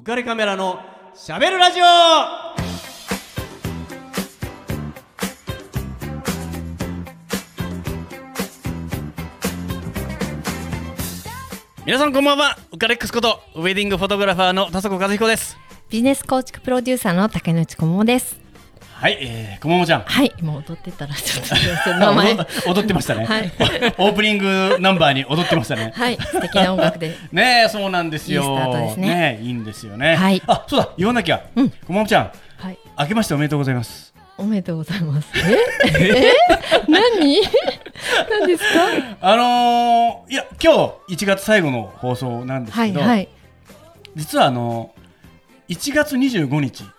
浮かれカメラのしゃべるラジオ。皆さんこんばんは。浮かれックスことウェディングフォトグラファーの田底和彦です。ビジネス構築プロデューサーの竹内智もです。はい、えー、こももちゃん。はい、今踊ってたらちょっとすいません名前。踊踊ってましたね、はい。オープニングナンバーに踊ってましたね。はい、素敵な音楽で。ねえそうなんですよ。いいスタートですね。えいいんですよね。はい。あそうだ言わなきゃ、うん。こももちゃん。はい、明けましておめでとうございます。おめでとうございます。え、え、何？何ですか？あのーいや今日1月最後の放送なんですはい、けど、はい、実はあの1月25日はい。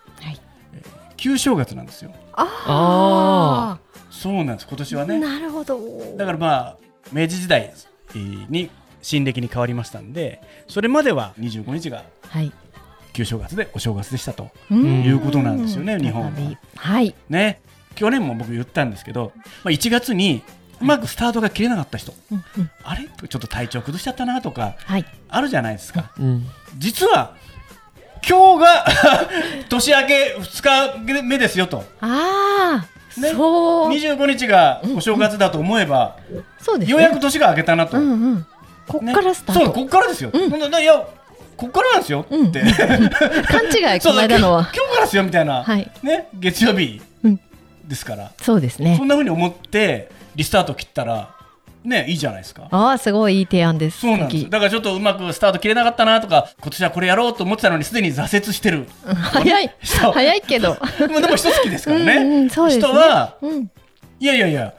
旧正月なんですよ。あそうなんです。今年あ、はね。なるほど。だからまあ明治時代えーに新暦に変わりましたんでそれまでは25日がはい。旧正月でお正月でしたとうん。いうことなんですよね日本は。はい。ね。去年も僕言ったんですけど、まあ、1月にうまくスタートが切れなかった人、うんうん。あれ？ちょっと体調崩しちゃったなとかはい。あるじゃないですか。うん、実は今日が 年明け2日目ですよとああ、ねそう。25日がお正月だと思えば、そうですね。ようやく年が明けたなと、うんうん。こっからスタート。ねそうこっからですよ、うんいやこっからなんですよって、う ん勘違いこの間のは。今日からですよみたいな、はい。ね、月曜日うんですから、そうですねそん。なふうに思ってリスタート切ったらねいいじゃないですかああ、すごいいい提案です。そうなんですだからちょっとうまくスタート切れなかったなとか今年はこれやろうと思ってたのにすでに挫折してるうん 早い。早いけど。ま あでも人好きですからね、うんうんそうですね人はうん。いやいやいや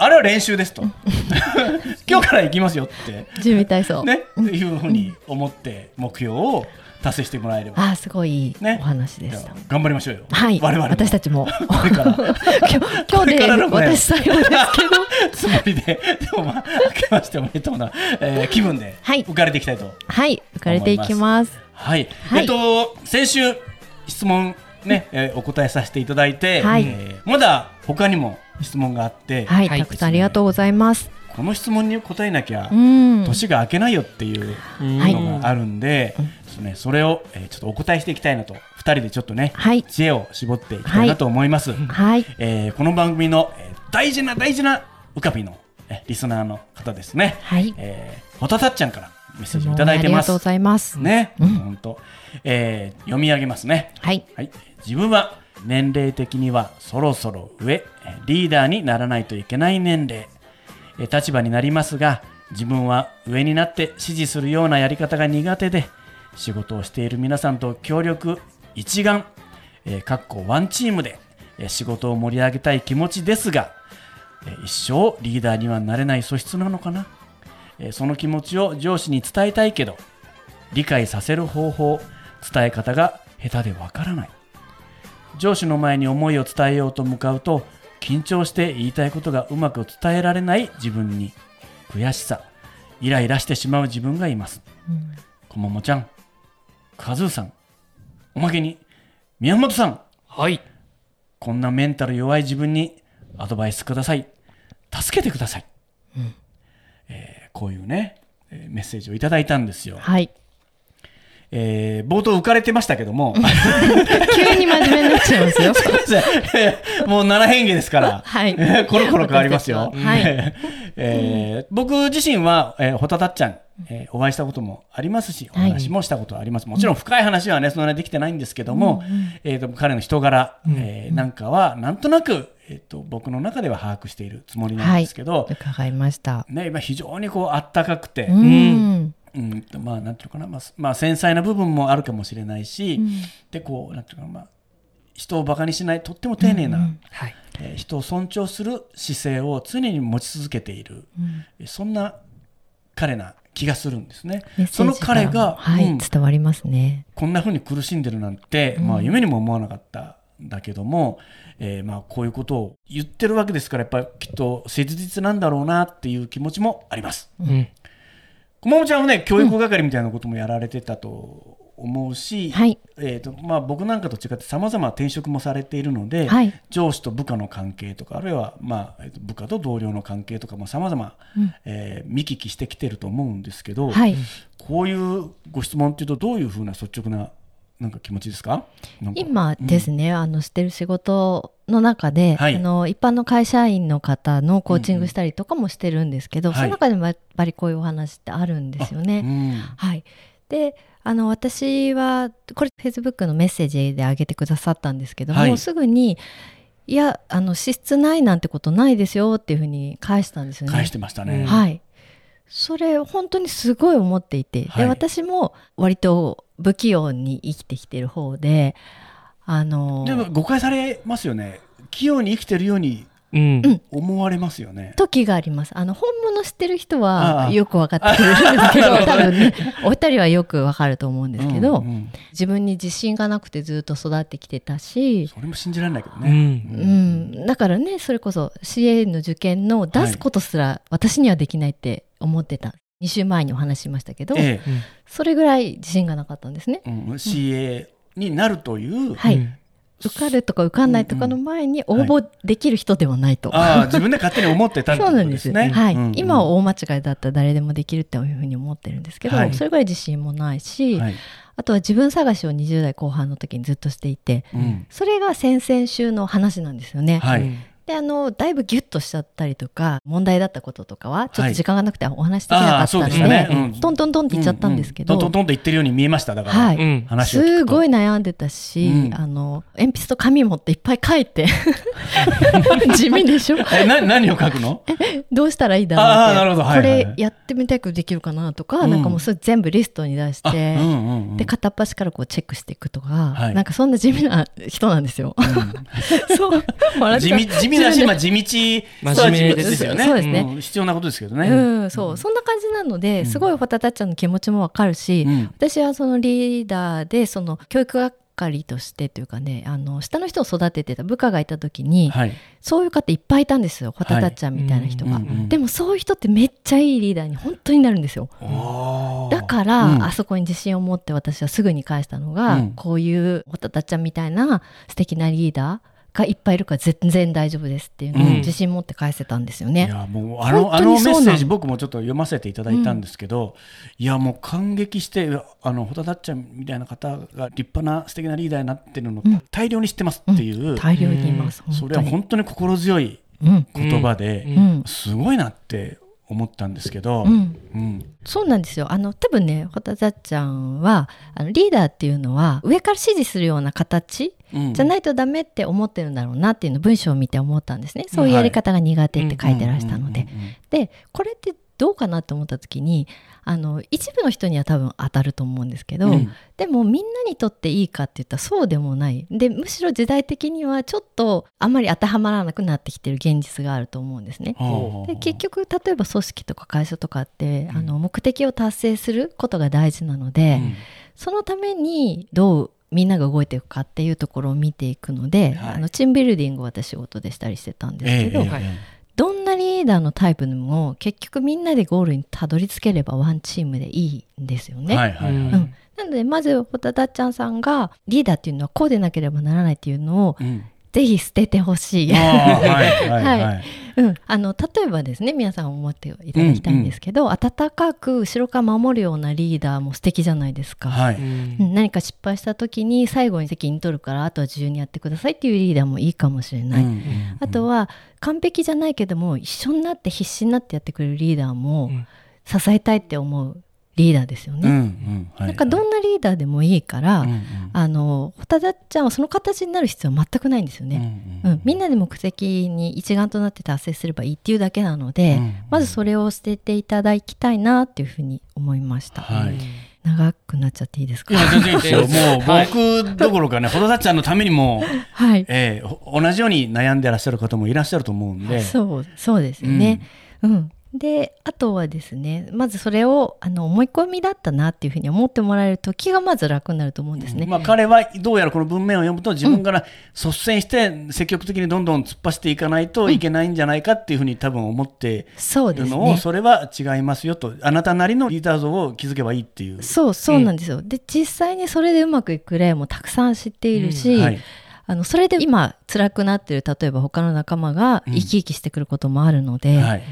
あれは練習ですと 今日から行きますよって準備体操。ね、っていうふうに思って目標を達成してもらえれば、ああ、すごいねお話でした。頑張りましょうよ。はい。我々も私たちも。これから 今日でからのね私最後ですけど。つもりで、でもまあ、明けましておめでとうな、えー気分ではい浮かれていきたいと。はい。浮かれていきます。はい。はいえっと、先週、質問ね、えーお答えさせていただいて、はいえーまだ他にも質問があって、はい。はいたくさんありがとうございます。この質問に答えなきゃう、ん。年が明けないよっていうはいのがあるんで、そうね、それを、えーちょっとお答えしていきたいなと、二人でちょっとね、はい。知恵を絞っていきたいなと思います。はい。えーこの番組の、えー大事な大事なウカピの、えリスナーの方ですね。はい。えー、ホタタッちゃんからメッセージをいただいてます。ありがとうございます。ね、うん本当、えー読み上げますね。はい。はい、自分は年齢的にはそろそろ上、リーダーにならないといけない年齢、立場になりますが、自分は上になって指示するようなやり方が苦手で、仕事をしている皆さんと協力一丸、えーかっこワンチームで、え仕事を盛り上げたい気持ちですが、え一生リーダーにはなれない素質なのかな、えその気持ちを上司に伝えたいけど理解させる方法伝え方が下手でわからない。上司の前に思いを伝えようと向かうと緊張して言いたいことがうまく伝えられない自分に悔しさイライラしてしまう自分がいますうんこももちゃんカズーさんおまけに宮本さんはい。こんなメンタル弱い自分にアドバイスください。助けてください。えーこういうね、えーメッセージをいただいたんですよ。はい。えー冒頭浮かれてましたけども、急に真面目になっちゃいますよ。もう七変化ですから、はい。コロコロ変わりますよ。はい。えー僕自身は、えー、ホタタッちゃん、えーお会いしたこともありますし、おはい。話もしたことはあります。もちろん深い話はね、そんなにできてないんですけども、えーと彼の人柄、えーなんかは、なんとなく、えーと僕の中では把握しているつもりなんですけど、伺いました。ね、今非常にこうあったかくて、ううんん。とまあなんていうのかな、まあ、まあ繊細な部分もあるかもしれないし、うんでこうなんていうかな、まあ人をバカにしないとっても丁寧な、はい。えー人を尊重する姿勢を常に持ち続けている、うんえそんな彼な気がするんですねその彼が、はい、うん伝わりますね。こんな風に苦しんでるなんて、うんまあ、夢にも思わなかったんだけども、えーまあこういうことを言ってるわけですからやっぱりきっと切実なんだろうなっていう気持ちもあります。うん。こももちゃんはね教育係みたいなこともやられてたと思うし、はい。えーとまあ、僕なんかと違ってさまざま転職もされているので、はい。上司と部下の関係とかあるいは、まあえーと部下と同僚の関係とかさまざまうん見聞きしてきてると思うんですけど、はい。こういうご質問っていうとどういうふうな率直ななんか気持ちですか？今ですね、あのしてる仕事の中で、はい。あの一般の会社員の方のコーチングしたりとかもしてるんですけど、うんうんその中でもやっぱりこういうお話ってあるんですよね。うんはい、であの私はこれフェイスブックのメッセージで上げてくださったんですけども、はい。すぐに「いやあの資質ないなんてことないですよ」っていうふうに返したんですよね。返してましたね。はい。それ本当にすごい思っていて、はいで私も割と不器用に生きてきてる方で、あのでも誤解されますよね。器用に生きてるようにうんうん思われますよね。時があります。あの本物知ってる人はよく分かってくれるんですけど、多分ね、お二人はよく分かると思うんですけど、うんうん自分に自信がなくてずっと育ってきてたし、それも信じられないけどうね。んうん、だからねそれこそ CA の受験の出すことすら私にはできないって思ってた、2週前にお話ししましたけど、えそれぐらい自信がなかったんですね。え、うん。CA になるという。はい、うん。受かるとか受かんないとかの前に応募できる人ではないと。ああ、自分で勝手に思ってたってこそうなんです。ね。はい、うん。うん今は大間違いだったら誰でもできるっていうふうに思ってるんですけど、はい。それぐらい自信もないし、はい。あとは自分探しを20代後半の時にずっとしていて、うん。それが先々週の話なんですよね。はい。で、あの、だいぶギュッとしちゃったりとか、問題だったこととかは、ちょっはいと時間がなくてお話しできなかったので、そうでしたね。うんトントントンって言っちゃったんですけど、ううトントントンって言ってるように見えました。だから、はい。うん話を聞くと。すごい悩んでたし、うん。あの鉛筆と紙持っていっぱい書いて 地味でしょ？え、な、何を書くの？どうしたらいいだろうって。なるほど。はいはいはい。これやってみたくできるかなとか、うん。なんかもうそれ全部リストに出して、あうんうんうん。で片っ端からこうチェックしていくとか、はい。なんかそんな地味な人なんですよ。そう。笑っちゃう。地味地味だし、まあ、地道。真面目ですよね。そうですね。ん。必要なことですけどね。うん、そう、そんな感じなので、うん。すごいホタタちゃんの気持ちもわかるし、うん。私はそのリーダーで、その教育係としてというかね、あの、下の人を育ててた部下がいた時に、はい。そういう方いっぱいいたんですよ、ホタタちゃんみたいな人が。うんうんうんでもそういう人ってめっちゃいいリーダーに本当になるんですよ。だから、うんあそこに自信を持って私はすぐに返したのが、うんこういうホタタちゃんみたいな素敵なリーダーがいっぱいいるから全然大丈夫ですっていうのをうん。自信持って返せたんですよいね。やもうあの本あのメッセージ僕もちょっと読ませていただいたんですけど、いやもう感激してあのホタタッちゃんみたいな方が立派な素敵なリーダーになってるの、うん。大量に知ってますっていう、大量にいます、それは本当に。心強いうん。言葉で、うん。うん。すごいなって思ったんですけど、うん。うん。そうなんですよ。あの、多分ね、ホタタちゃんは、あのリーダーっていうのは、上から指示するような形うん。じゃないとダメって思ってるんだろうなっていうのを文章を見て思ったんですね。そういうやり方が苦手って書いてらしたので、これってどうかなと思った時に、あの、一部の人には多分当たると思うんですけど、うん。でもみんなにとっていいかって言ったらそうでもない。で、むしろ時代的にはちょっとあんまり当てはまらなくなってきてる現実があると思うんですね。で結局例えば組織とか会社とかって、あの目的を達成することが大事なので、うん。そのためにどうみんなが動いていくかっていうところを見ていくので、はい。あのチームビルディングを私仕事でしたりしてたんですけど、ええええはいどんなリーダーのタイプでも結局みんなでゴールにたどり着ければワンチームでいいんですよね。はいはいはい、うん。うんなのでまずホタタちゃんさんがリーダーっていうのはこうでなければならないっていうのをうんぜひ捨ててほしい。はい うん、あの例えばですね皆さん思っていただきたいんですけど、温かく後ろから守るようなリーダーも素敵じゃないですか、はい、うん。何か失敗した時に最後に責任取るからあとは自由にやってくださいっていうリーダーもいいかもしれない、うんうん。あとは完璧じゃないけども一緒になって必死になってやってくれるリーダーもうん。支えたいって思うリーダーですよね、うんうん。はいなんかどんなリーダーでもいいから、うんうん。あのホタダちゃんはその形になる必要は全くないんですよね、うんうん、みんなで目的に一丸となって達成すればいいっていうだけなので、うん。まずそれを捨てていただきたいなっていうふうに思いました、はい。長くなっちゃっていいですか？もうはい。僕どころかね、ほどたちゃんのためにも、はい、えーほ同じように悩んでらっしゃる方もいらっしゃると思うんで。そうそうですよね、うんであとはですねまずそれをあの思い込みだったなっていうふうに思ってもらえると気がまず楽になると思うんですね、まあ、彼はどうやらこの文面を読むと自分から率先して積極的にどんどん突っ走っていかないといけないんじゃないかっていうふうに多分思ってそういるのを、それは違いますよとあなたなりのリーダー像を築けばいいっていう。そうそうなんですよ、で実際にそれでうまくいく例もたくさん知っているし、うん。はい。あのそれで今辛くなってる例えば他の仲間が生き生きしてくることもあるので、はい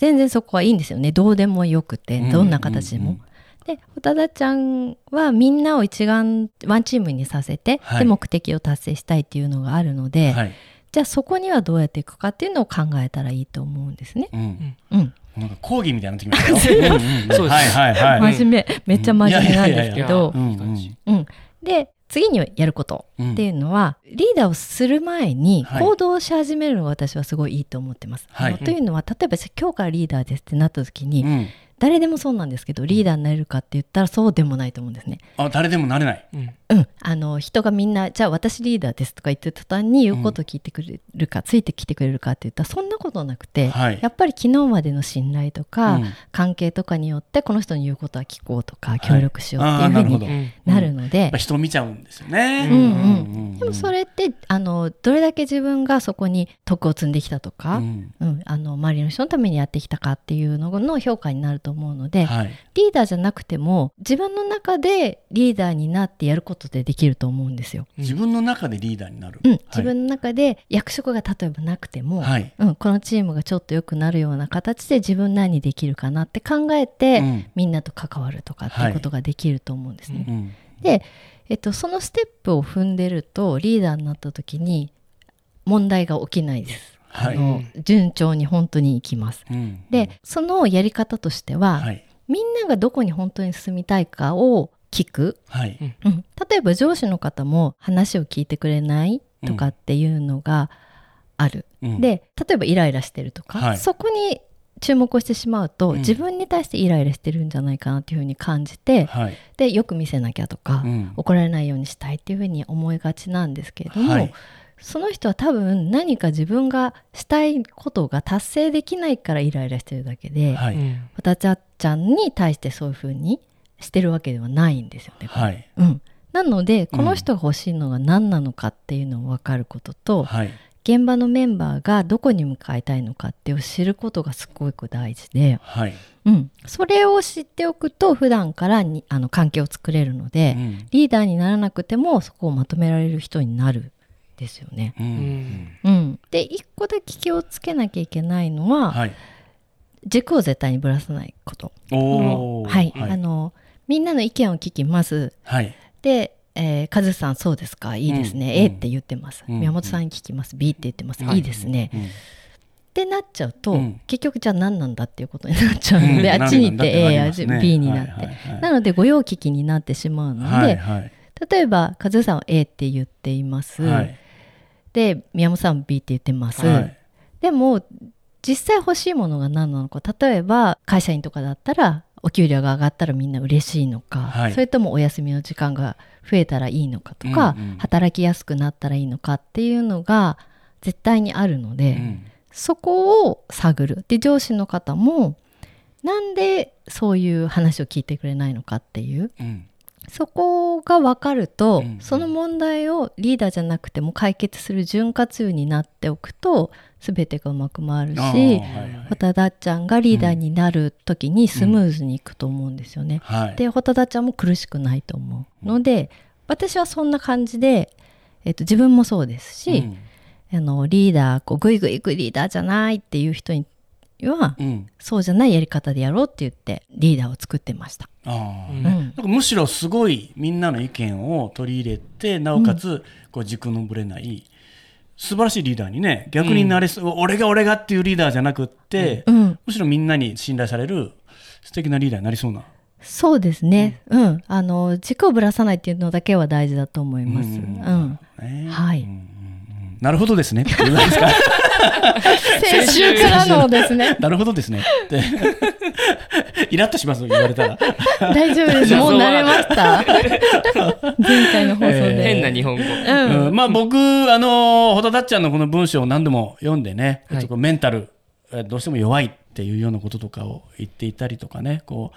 全然そこはいいんですよねどうでもよくてうんどんな形でも。うんうんでホタダちゃんはみんなを一丸ワンチームにさせて、はいで目的を達成したいっていうのがあるので、はい。じゃあそこにはどうやっていくかっていうのを考えたらいいと思うんですね。うん。うん、なんか講義みたいになってきましたよ。うんうんうんそうですはいはいはい。真面目、めっちゃ真面目なんですけどうん、で次にやることうん。っていうのは、リーダーをする前にはい。行動し始めるのが私はすごいいいと思ってます。はい。というのは例えば今日からリーダーですってなった時に、うん誰でもそうなんですけどリーダーになれるかって言ったらそうでもないと思うんですね。あ、誰でもなれない。うん。うん、あの人がみんなじゃあ私リーダーですとか言ってた途端に言うことを聞いてくれるか、ついてきてくれるかって言ったらそんなことなくて、はい。やっぱり昨日までの信頼とか、うん。関係とかによってこの人の言うことは聞こうとかい。協力しようっていうふうになるので、やっぱ人を見ちゃうんですよね。うんうん。うんでもそれってあのどれだけ自分がそこに徳を積んできたとか、うん。うん。あの周りの人のためにやってきたかっていうのの評価になると思うので、はい。リーダーじゃなくても自分の中でリーダーになってやることでできると思うんですよ。自分の中でリーダーになる。うん、はい自分の中で役職が例えばなくても、はい。うん、このチームがちょっと良くなるような形で自分何できるかなって考えて、うんみんなと関わるとかっていうことができると思うんですね。うんで、えっと、そのステップを踏んでるとリーダーになった時に問題が起きないです。はい。あの順調に本当にいきます。うんで、そのやり方としては、はい。みんながどこに本当に進みたいかを聞く、はい。うん、例えば上司の方も話を聞いてくれないとかっていうのがある、うん、で例えばイライラしてるとか、はいそこに注目をしてしまうと、うん自分に対してイライラしてるんじゃないかなっていうふうに感じて、はい。でよく見せなきゃとか、うん怒られないようにしたいっていうふうに思いがちなんですけれども、はいその人は多分何か自分がしたいことが達成できないからイライラしてるだけで、はい。うんわたちゃっちゃんに対してそういうふうにしてるわけではないんですよね。はい。うん、なのでこの人が欲しいのが何なのかっていうのを分かることと、はい。現場のメンバーがどこに向かいたいのかっていうのを知ることがすごく大事で、はい。うん、それを知っておくと普段からにあの関係を作れるので、うんリーダーにならなくてもそこをまとめられる人になるですよね。ううん。んうん、で一個だけ気をつけなきゃいけないのは、はい。軸を絶対にぶらさないこと。おお。はい、はい。あ。のみんなの意見を聞きます。はい。で、えー、カズさんそうですか？いいですね、うん。A って言ってます、うん。宮本さんに聞きます。B って言ってます、はい。いいですね、うん。ってなっちゃうと、うん。結局じゃあ何なんだっていうことになっちゃうので、うん。あっちに行って A やなんだってなりますね。B になって、はいはいはい。なので御用聞きになってしまうので、はい。はい。例えばカズさんは A って言っています、はい。で宮本さんは B って言ってます、はい。でも実際欲しいものが何なのか。例えば会社員とかだったらお給料が上がったらみんな嬉しいのか、はい。それともお休みの時間が増えたらいいのかとか、うんうん。働きやすくなったらいいのかっていうのが絶対にあるので、うん。そこを探る。で上司の方もなんでそういう話を聞いてくれないのかっていう。うん。そこが分かると、うんその問題をリーダーじゃなくても解決する潤滑油になっておくと全てがうまく回るし、はいはいホタダちゃんがリーダーになる時にスムーズにいくと思うんですよね。はい。でホタダちゃんも苦しくないと思うので私はそんな感じで、えっと、自分もそうですし、うんあのリーダーこうグイグイ行くリーダーじゃないっていう人には、うん。そうじゃないやり方でやろうって言ってリーダーを作ってました。ああ。うんうんなんかむしろすごいみんなの意見を取り入れてなおかつこう軸のぶれない素晴らしいリーダーにね逆になれそう、俺が俺がっていうリーダーじゃなくって、うん、むしろみんなに信頼される素敵なリーダーになりそうな。そうですね。うん、あの軸をぶらさないっていうのだけは大事だと思います。ううんん、ねはいうんうんうんなるほどですね。先週からのですね。なるほどですね。って イラッとします言われたら。大丈夫です。もう慣れました。前回の放送で。変な日本語。うん、うんまあ僕、あの、ホタダッちゃんのこの文章を何度も読んでね、はいちょっとこうメンタル、えどうしても弱いっていうようなこととかを言っていたりとかね、こう、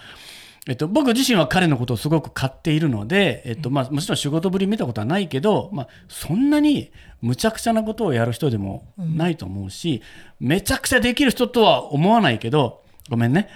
えっと、僕自身は彼のことをすごく買っているので、えっとまあ、もちろん仕事ぶり見たことはないけど、まあ、そんなにむちゃくちゃなことをやる人でもないと思うし、めちゃくちゃできる人とは思わないけど、ごめんね。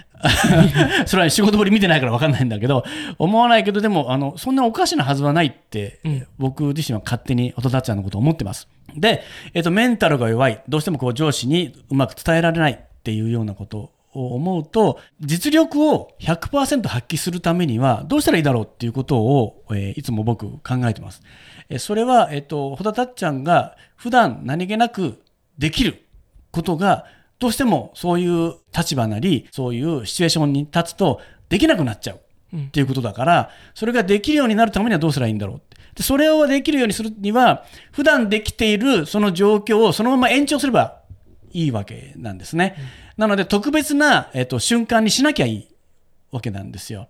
それは仕事ぶり見てないから分かんないんだけど、思わないけど、でも、あの、そんなおかしなはずはないって、うん僕自身は勝手に音立ちゃんのことを思ってます。で、えっと、メンタルが弱い、どうしてもこう上司にうまく伝えられないっていうようなこと思うと実力を100%発揮するためにはどうしたらいいだろうっていうことを、えーいつも僕考えてます。えーそれは、えっと、穂田たっちゃんが普段何気なくできることがどうしてもそういう立場なりそういうシチュエーションに立つとできなくなっちゃうっていうことだから、それができるようになるためにはどうすればいいんだろうってでそれをできるようにするには普段できているその状況をそのまま延長すればいいわけなんですね。なので特別な、えっと、瞬間にしなきゃいいわけなんですよ。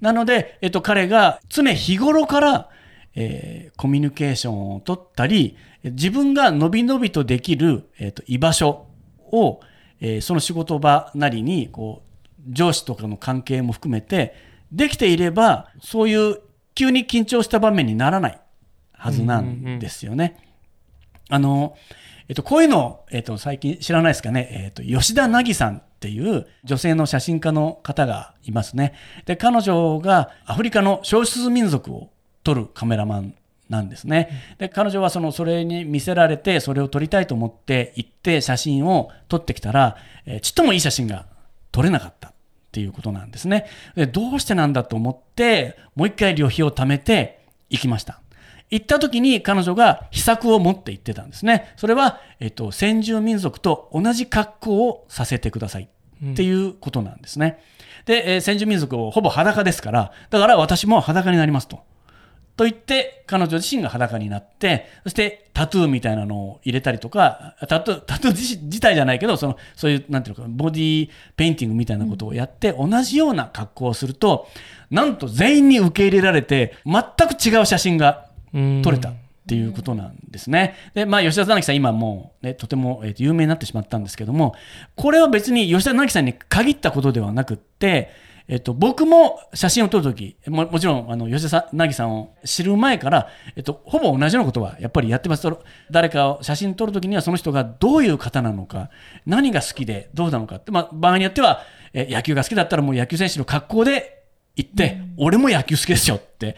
なので、えっと、彼が常日頃から、えーコミュニケーションを取ったり自分がのびのびとできる、えっと、居場所を、えーその仕事場なりにこう上司とかの関係も含めてできていればそういう急に緊張した場面にならないはずなんですよね。あの、えっと、こういうの、えっと、最近知らないですかね、えっと、吉田凪さんっていう女性の写真家の方がいますね。で、彼女がアフリカの少数民族を撮るカメラマンなんですね。で、彼女はその、それに見せられて、それを撮りたいと思って行って写真を撮ってきたら、えーちっともいい写真が撮れなかったっていうことなんですね。で、どうしてなんだと思って、もう一回旅費を貯めて行きました。行った時に彼女が秘策を持って行ってたんですね。それは、えっと、先住民族と同じ格好をさせてくださいっていうことなんですね。で、えー先住民族をほぼ裸ですから、だから私も裸になりますと。と言って、彼女自身が裸になって、そしてタトゥーみたいなのを入れたりとか、タトゥー、タトゥー自自体じゃないけど、その、そういう、なんていうのか、ボディペインティングみたいなことをやって、同じような格好をすると、なんと全員に受け入れられて、全く違う写真がうん撮れたっていうことなんですね。で、まあ、吉田直樹さん、今もう、ね、とても、えーと有名になってしまったんですけども、これは別に吉田直樹さんに限ったことではなくって、えっと、僕も写真を撮るとき、ももちろん、あの、吉田凪さんを知る前から、えっと、ほぼ同じようなことはやっぱりやってます。誰かを写真撮るときには、その人がどういう方なのか、何が好きでどうなのかって、まあ、場合によっては、え野球が好きだったらもう野球選手の格好で行って、俺も野球好きですよって、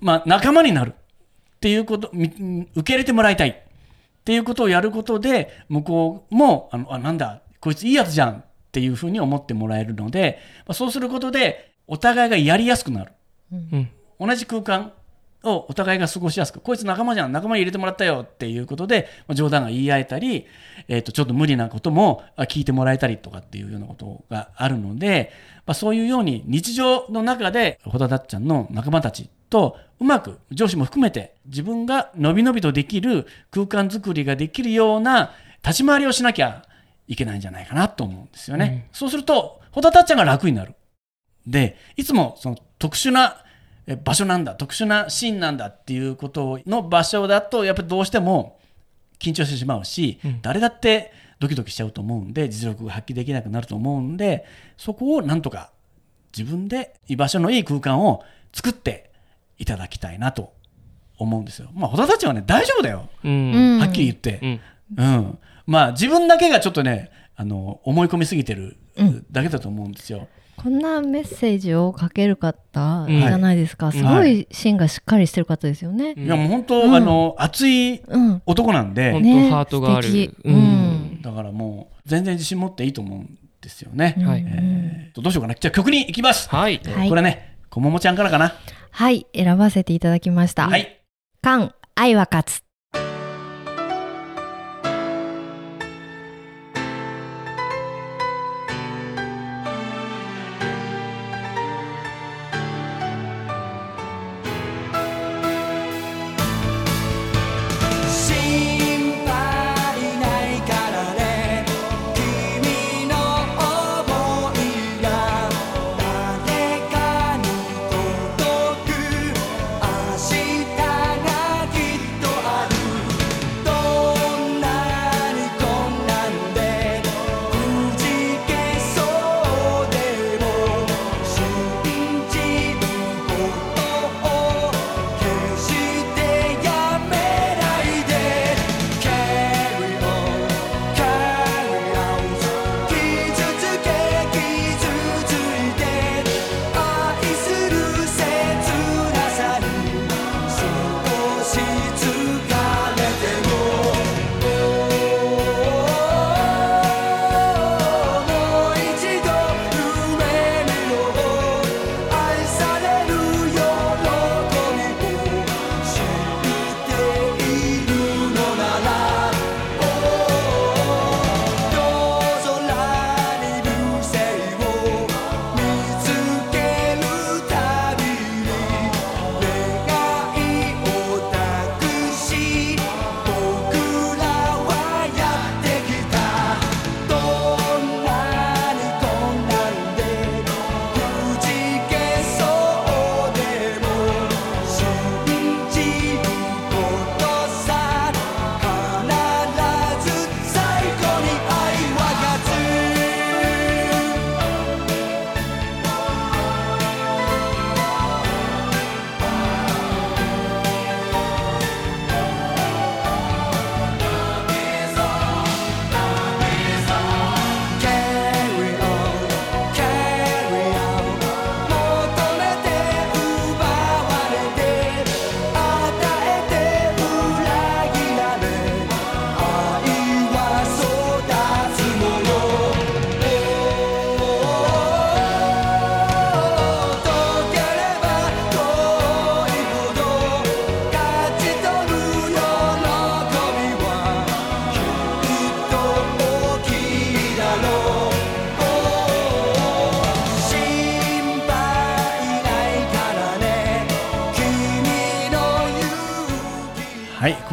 まあ、仲間になるっていうこと、み受け入れてもらいたいっていうことをやることで、向こうも、あの、あ、なんだ、こいついいやつじゃんっていうふうに思ってもらえるので、まあ、そうすることで、お互いがやりやすくなる。うん同じ空間をお互いが過ごしやすく、こいつ仲間じゃん、仲間に入れてもらったよっていうことで、まあ冗談が言い合えたり、えっ、と、ちょっと無理なこともあ聞いてもらえたりとかっていうようなことがあるので、まあ、そういうように日常の中で、ホ田だっちゃんの仲間たちとうまく上司も含めて自分がのびのびとできる空間づくりができるような立ち回りをしなきゃいけないんじゃないかなと思うんですよね。そうすると、ホ田たっちゃんが楽になる。で、いつもその特殊なえ場所なんだ、特殊なシーンなんだっていうことの場所だと、やっぱりどうしても緊張してしまうし、誰だってドキドキしちゃうと思うんで、実力が発揮できなくなると思うんで、そこをなんとか自分で居場所のいい空間を作っていただきたいなと思うんですよ。まあ、小田たちはね、大丈夫だよ。うんうんはっきり言って。うんうん。まあ、自分だけがちょっとね、あの、思い込みすぎてるだけだと思うんですよ。こんなメッセージをかける方うんじゃないですか、すごい芯がしっかりしてる方ですよね。うんいや、もう本当、うんあの、熱いうん、男なんで、本ね当ハートがあるうんうんだからもう全然自信持っていいと思うんですよね。はいうんえーとどうしようかな。じゃあ曲に行きます。はいえーはいこれね、こももちゃんからかな。はい、選ばせていただきました。はい。カン、愛は勝つ。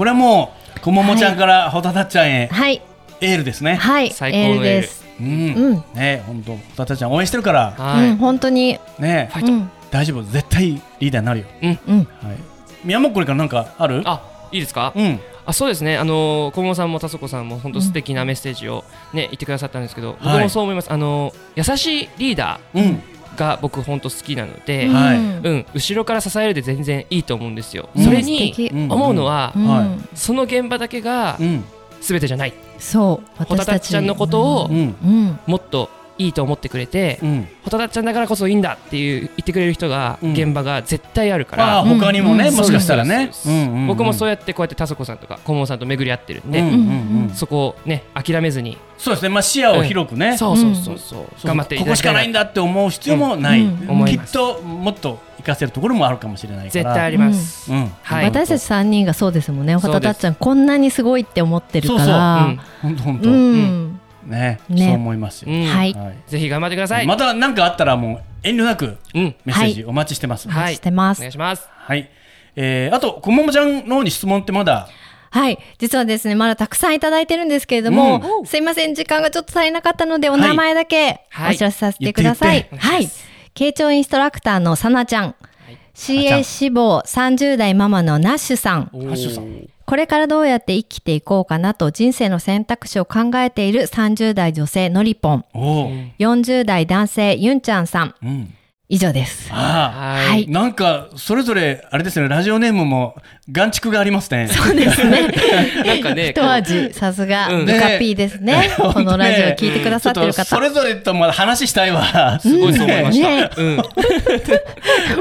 これはもうこももちゃんからほたたっちゃんへはい。エールですね、はい最高のエールです。うん。うん。ね本当ほたたっちゃん応援してるから。はい、うん本当に。ね。ファイト。うん。大丈夫。絶対リーダーになるよ。うん。はい。宮本これからなんかある？あいいですか、うん。あそうですね、あのー、小桃さんも田底さんも本当素敵なメッセージを、ね言ってくださったんですけど、僕もそう思います、あのー優しいリーダうん。ーが僕、本当好きなので、うん。はい。うん、後ろから支えるで全然いいと思うんですよ、うん。それ素に思うのは、うん。はい。その現場だけがうん。全てじゃない、そう。ホタタッちゃんのことをうん。うん。もっといいと思ってくれて、うん。ホタタッちゃんだからこそいいんだっていう言ってくれる人が、うん。現場が絶対あるかあら、あ他にもね、うん。もしかしたらね。僕もそうやってこうやって田底さんとか小桃さんと巡り合ってるんで、そこをね諦めずに、そうですね。まあ視野を広くね、そうそうそうそう、そう頑張っていここしかなないんだって思う必要もない、きっともっと活かせるところもあるかもしれないから。絶対あります、うん。はい。私たち三人がそうですもんね。ホタタッちゃんこんなにすごいって思ってるかうん。ら。本当本当、うん。ねね。そう思いますよ、うん。はい。ぜひ頑張ってください、また何かあったらもう遠慮なくうん。メッセージお待ちしてます。はい。お待ちしてます。お願いします。はい、えー、あとこももちゃんの方に質問ってまだ？はい。実はですね、まだたくさんいただいてるんですけれども、すいません、時間がちょっと足りなかったので、お名前だけはい。お知らせさせてください。言って言って。はい。インストラクターのさなちゃん。CA 志望30代ママのナッシュさん。ハッシュさんこれからどうやって生きていこうかなと人生の選択肢を考えている30代女性のりぽん。おお、40代男性ユンちゃんさん。うん、以上です。ああ、はいなんかそれぞれあれですねラジオネームも眼蓄がありますねそうですね。なんかね一味、さすが、うんブカピーですね。このラジオ聞いてくださってる方。それぞれとまだ話したいわ。すごいそう思いました、ねうん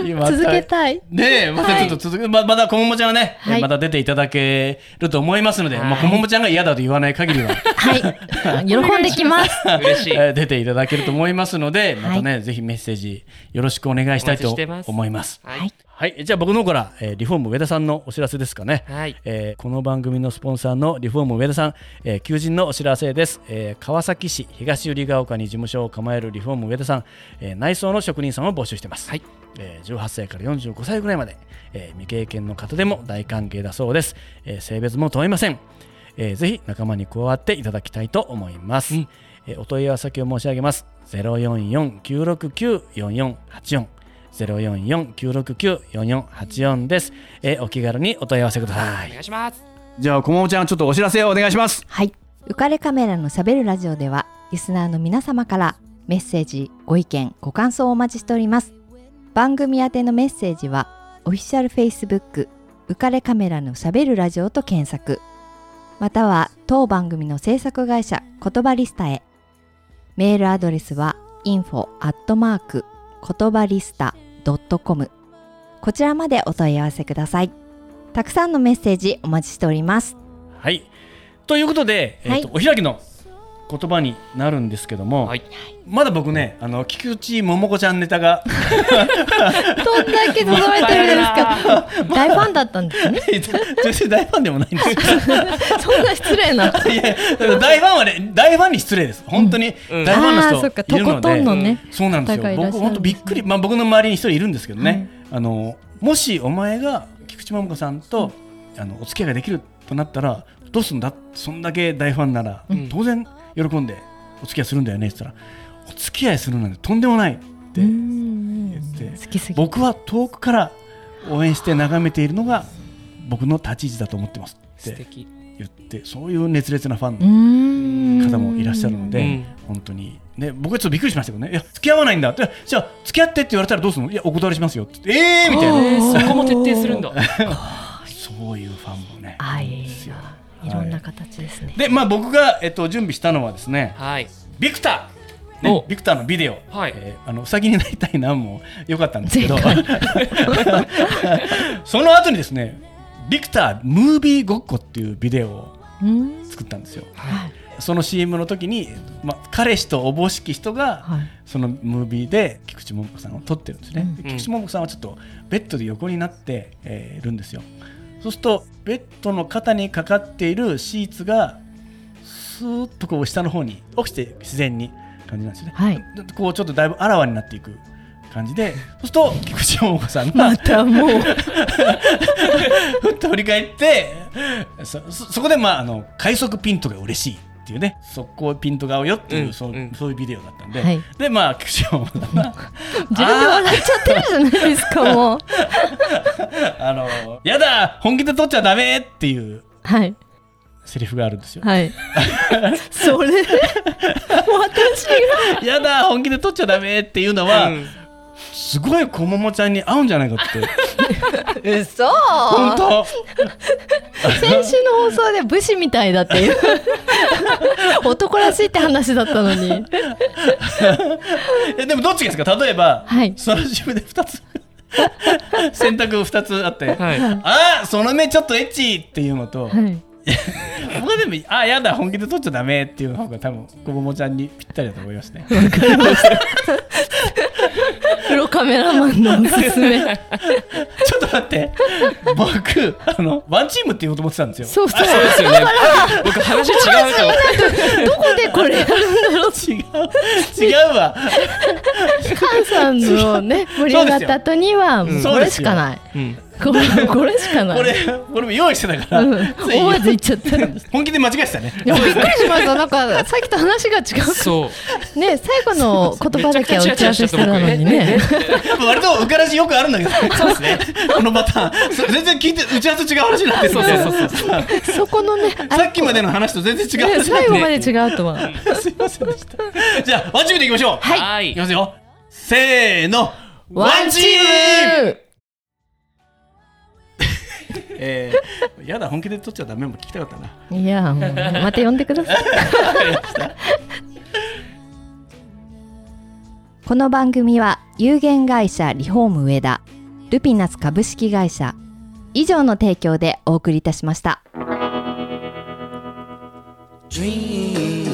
今続けたい。ねえ、またちょっと続く、ままだこももちゃんはね、はいまた出ていただけると思いますので、はいまあこももちゃんが嫌だと言わない限りは、はい。喜んできます。嬉しいえー出ていただけると思いますので、またね、ぜひメッセージよろしくお願いしたいと思います。はい、はい。はい、じゃあ僕の方から、えーリフォーム上田さんのお知らせですかね。はい。えーこの番組のスポンサーのリフォーム上田さん、えー求人のお知らせです、えー川崎市東百合ヶ丘に事務所を構えるリフォーム上田さん、えー内装の職人さんを募集しています、はい。えー18歳から45歳ぐらいまで、えー未経験の方でも大歓迎だそうです、えー性別も問いません、えーぜひ仲間に加わっていただきたいと思います、うんえーお問い合わせ先を申し上げます044-969-4484 044-969-4484です、えーお気軽にお問い合わせくださお願いしますじゃあこももちゃんちょっとお知らせをお願いしますはい。浮かれカメラのしゃべるラジオでは、リスナーの皆様からメッセージ、ご意見、ご感想をお待ちしております。番組宛てのメッセージは、オフィシャル Facebook、浮かれカメラのしゃべるラジオと検索。または、当番組の制作会社、言葉リスタへ。メールアドレスは、info アットマーク言葉リスタ .com こちらまでお問い合わせください。たくさんのメッセージお待ちしております。はいということで、えーとはお開きの言葉になるんですけども、はい。まだ僕ねあの菊池桃子ちゃんネタがどんだけ届いてるんですか。大ファンだったんですね。全然大ファンでもないんです。よ そんな失礼な。大ファンはね大ファンに失礼です。本当にうん。大ファンのああ、そっか、人いるのとことんので、ね。そうなんですよ。僕本当びっくり、まあ、僕の周りに一人いるんですけどね、あのもしお前が菊池桃子さんと、あのお付き合いができるとなったらどうすんだ？そんだけ大ファンなら、ん。当然喜んでお付き合いするんだよねって言ったらお付き合いするなんてとんでもないってうん言って好きすぎ。僕は遠くから応援して眺めているのが僕の立ち位置だと思ってますって言ってそういう熱烈なファンの方もいらっしゃるので、うん。本当に、ね、僕はちょっとびっくりしましたけどね、いや、付き合わないんだって、じゃあ、付き合ってって言われたらどうするの？いや、お断りしますよって。言って、えーみたいえー。な、そこも徹底するんだ。そういうファンもね、あいいろんな形ですね。で、まあ、僕が、えっと、準備したのはですね、はいビクター、ねお、ビクターのビデオ、はいえーあのうさぎになりたいなも良かったんですけど前、その後にですね、ビクタームービーごっこっていうビデオをうん。作ったんですよ。はい。その CM の時に、まあ、彼氏とおぼしき人が、はい。そのムービーで菊池桃子さんを撮ってるんですね、うんで菊池桃子さんはちょっとベッドで横になって、えーいるんですよそうするとベッドの肩にかかっているシーツがスーッとこう下の方に落ちて自然に感じなんですよねはい。でこうちょっとだいぶあらわになっていく感じでそうすると菊池桃子さんがまたもう。ふっと振り返ってそこでまああの快速ピントが嬉しいっていうね速攻ピントが合うよっていう、そううん。うんそういうビデオだったんで、はい。でまあ菊池も 自分で笑っちゃってるじゃないですかもう。あのやだ本気で撮っちゃダメっていうはい。セリフがあるんですよ。はい。それ 私が。やだ本気で撮っちゃダメっていうのは、うんすごいこももちゃんに合うんじゃないかって。嘘。本当。先週の放送で武士みたいだっていう。男らしいって話だったのに。えでもどっちがですか？例えば、はい。その自分で2つ。選択2つあって、はい。あその目ちょっとエッチっていうのと、はい。僕はでもあやだ本気で撮っちゃダメっていう方が多分こももちゃんにぴったりだと思いますねプロカメラマンのおすすめ。ちょっと待って。僕あのワンチームって言おうと思ってたんですよ。そうそう。そうですよね。僕話違うと思ってどこでこれ？やるんだろう違う。違うわ。カンさんのね盛り上がった後にはもうこれしかない。うんこれこれしかない。これ俺も用意してたから、思わず言っちゃったい本気で間違えてたね。やびっくりしました。なんか さっきと話が違そう。うね最後の言葉だけは打ち合わせしてたのにね。割と浮からしよくあるんだけどそうですね。このパターン。そ全然聞いて打ち合わせ違う話になってるんですよそうそうそこのねあ さっきまでの話と全然違うね話最後まで違うとは。すいませんでした。じゃあワンチームでいきましょう。はい。はい。いきますよ。せーの。ワンチームえー、やだ本気で撮っちゃダメ。も聞きたかったな。いやもうまた呼んでください。この番組は有限会社リフォーム上田ルピナス株式会社以上の提供でお送りいたしました。Dream